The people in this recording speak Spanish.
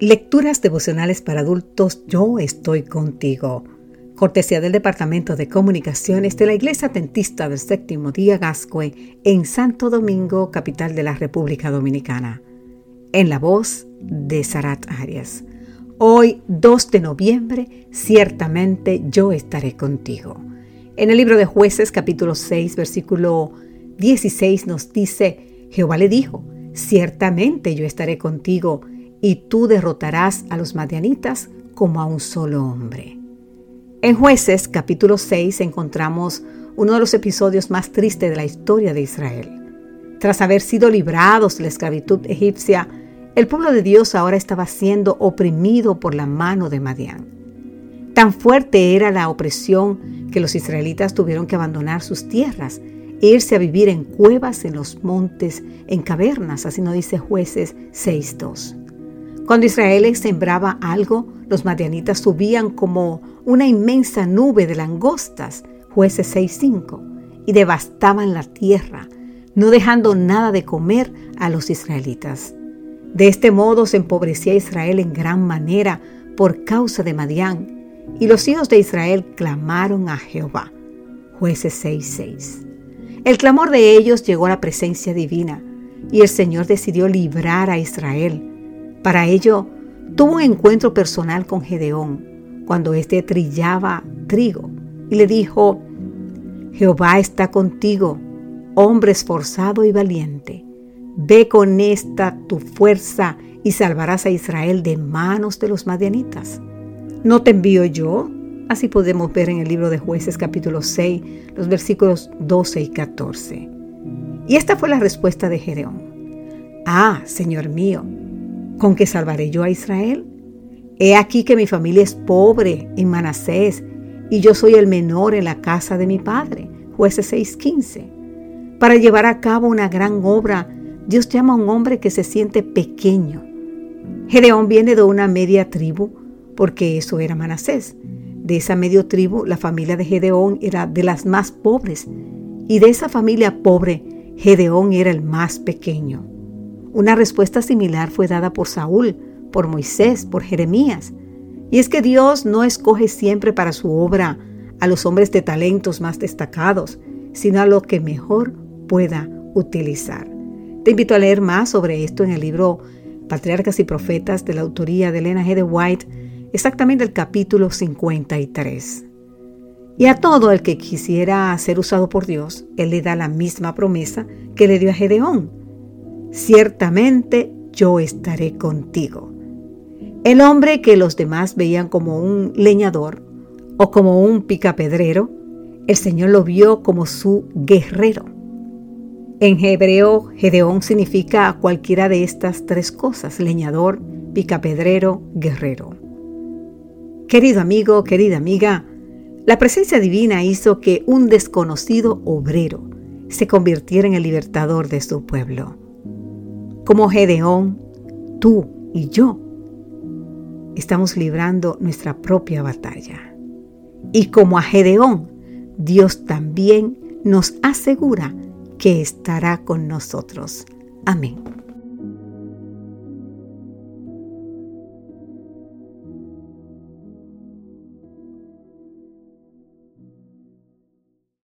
Lecturas devocionales para adultos, yo estoy contigo. Cortesía del Departamento de Comunicaciones de la Iglesia Tentista del Séptimo Día Gascue en Santo Domingo, capital de la República Dominicana. En la voz de Sarat Arias. Hoy, 2 de noviembre, ciertamente yo estaré contigo. En el libro de Jueces, capítulo 6, versículo 16, nos dice, Jehová le dijo, ciertamente yo estaré contigo y tú derrotarás a los madianitas como a un solo hombre. En jueces capítulo 6 encontramos uno de los episodios más tristes de la historia de Israel. Tras haber sido librados de la esclavitud egipcia, el pueblo de Dios ahora estaba siendo oprimido por la mano de Madián. Tan fuerte era la opresión que los israelitas tuvieron que abandonar sus tierras e irse a vivir en cuevas, en los montes, en cavernas, así nos dice jueces 6.2. Cuando Israel sembraba algo, los madianitas subían como una inmensa nube de langostas, jueces 6.5, y devastaban la tierra, no dejando nada de comer a los israelitas. De este modo se empobrecía Israel en gran manera por causa de Madián, y los hijos de Israel clamaron a Jehová. Jueces 6:6. El clamor de ellos llegó a la presencia divina, y el Señor decidió librar a Israel para ello, tuvo un encuentro personal con Gedeón cuando éste trillaba trigo y le dijo, Jehová está contigo, hombre esforzado y valiente. Ve con esta tu fuerza y salvarás a Israel de manos de los madianitas. ¿No te envío yo? Así podemos ver en el libro de jueces capítulo 6, los versículos 12 y 14. Y esta fue la respuesta de Gedeón. Ah, Señor mío, ¿Con qué salvaré yo a Israel? He aquí que mi familia es pobre en Manasés y yo soy el menor en la casa de mi padre. Jueces 6:15. Para llevar a cabo una gran obra, Dios llama a un hombre que se siente pequeño. Gedeón viene de una media tribu, porque eso era Manasés. De esa media tribu, la familia de Gedeón era de las más pobres, y de esa familia pobre, Gedeón era el más pequeño. Una respuesta similar fue dada por Saúl, por Moisés, por Jeremías. Y es que Dios no escoge siempre para su obra a los hombres de talentos más destacados, sino a los que mejor pueda utilizar. Te invito a leer más sobre esto en el libro Patriarcas y Profetas de la autoría de Elena G. de White, exactamente el capítulo 53. Y a todo el que quisiera ser usado por Dios, Él le da la misma promesa que le dio a Gedeón ciertamente yo estaré contigo. El hombre que los demás veían como un leñador o como un picapedrero, el Señor lo vio como su guerrero. En hebreo, Gedeón significa cualquiera de estas tres cosas, leñador, picapedrero, guerrero. Querido amigo, querida amiga, la presencia divina hizo que un desconocido obrero se convirtiera en el libertador de su pueblo. Como Gedeón, tú y yo estamos librando nuestra propia batalla. Y como a Gedeón, Dios también nos asegura que estará con nosotros. Amén.